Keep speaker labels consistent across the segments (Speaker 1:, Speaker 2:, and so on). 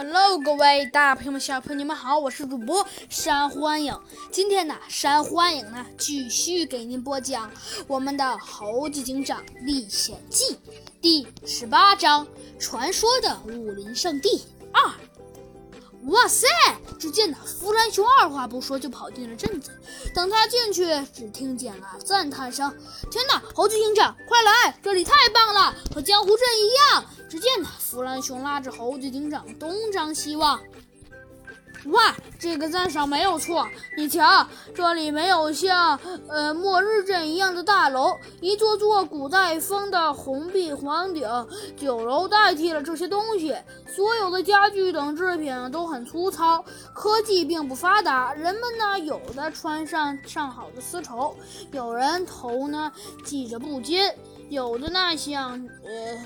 Speaker 1: Hello，各位大朋友们、小朋友们好，我是主播山欢迎。今天呢，山欢迎呢继续给您播讲我们的《猴子警长历险记》第十八章《传说的武林圣地二》。哇塞！只见那，弗兰熊二话不说就跑进了镇子。等他进去，只听见了赞叹声：“天哪，猴子警长，快来！这里太棒了，和江湖镇一样。”只见那，弗兰熊拉着猴子警长东张西望。哇，这个赞赏没有错。你瞧，这里没有像呃末日镇一样的大楼，一座座古代风的红壁黄顶酒楼代替了这些东西。所有的家具等制品都很粗糙，科技并不发达。人们呢，有的穿上上好的丝绸，有人头呢系着布巾，有的呢像呃。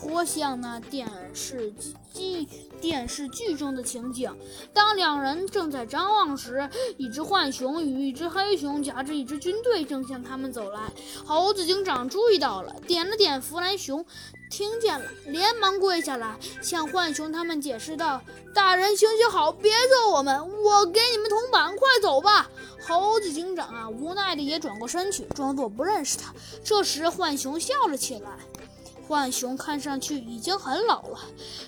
Speaker 1: 颇像那电视机电视剧中的情景。当两人正在张望时，一只浣熊与一只黑熊夹着一支军队正向他们走来。猴子警长注意到了，点了点弗兰熊，听见了，连忙跪下来向浣熊他们解释道：“大人，行行好，别揍我们，我给你们铜板，快走吧。”猴子警长啊，无奈的也转过身去，装作不认识他。这时，浣熊笑了起来。浣熊看上去已经很老了，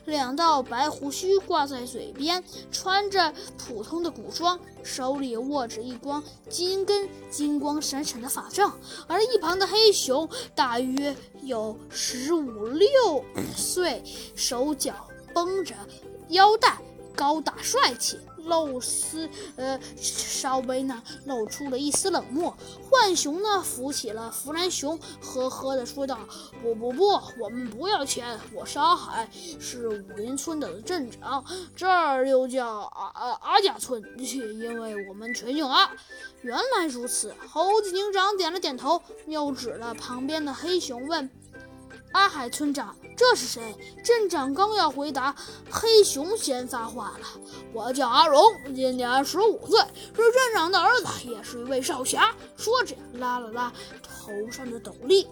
Speaker 1: 两道白胡须挂在嘴边，穿着普通的古装，手里握着一光金根金光闪闪的法杖。而一旁的黑熊大约有十五六岁，手脚绷着腰带，高大帅气。露丝，呃，稍微呢露出了一丝冷漠。浣熊呢扶起了弗兰熊，呵呵地说道：“不不不，我们不要钱。我沙海是武林村的镇长，这儿又叫阿阿阿家村，因为我们全姓阿。”原来如此，猴子警长点了点头，又指了旁边的黑熊问：“阿海村长。”这是谁？镇长刚要回答，黑熊先发话了：“我叫阿荣，今年十五岁，是镇长的儿子，也是一位少侠。”说着，拉了拉头上的斗笠。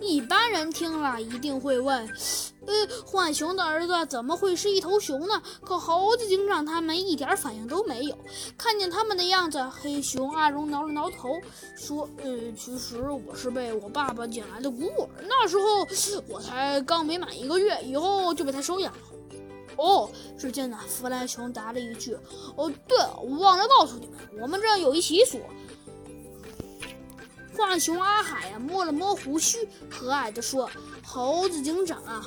Speaker 1: 一般人听了一定会问：“呃，浣熊的儿子怎么会是一头熊呢？”可猴子警长他们一点反应都没有。看见他们的样子，黑熊阿荣挠了挠头，说：“呃，其实我是被我爸爸捡来的孤儿，那时候我才刚没满一个月，以后就被他收养了。”哦，只见呢，弗兰熊答了一句：“哦，对了，我忘了告诉你们，我们这有一习俗。”浣熊阿海呀，摸了摸胡须，和蔼地说：“猴子警长啊，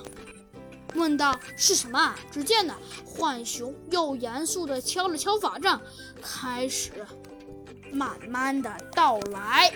Speaker 1: 问道是什么？”啊只见呢，浣熊又严肃地敲了敲法杖，开始慢慢的道来。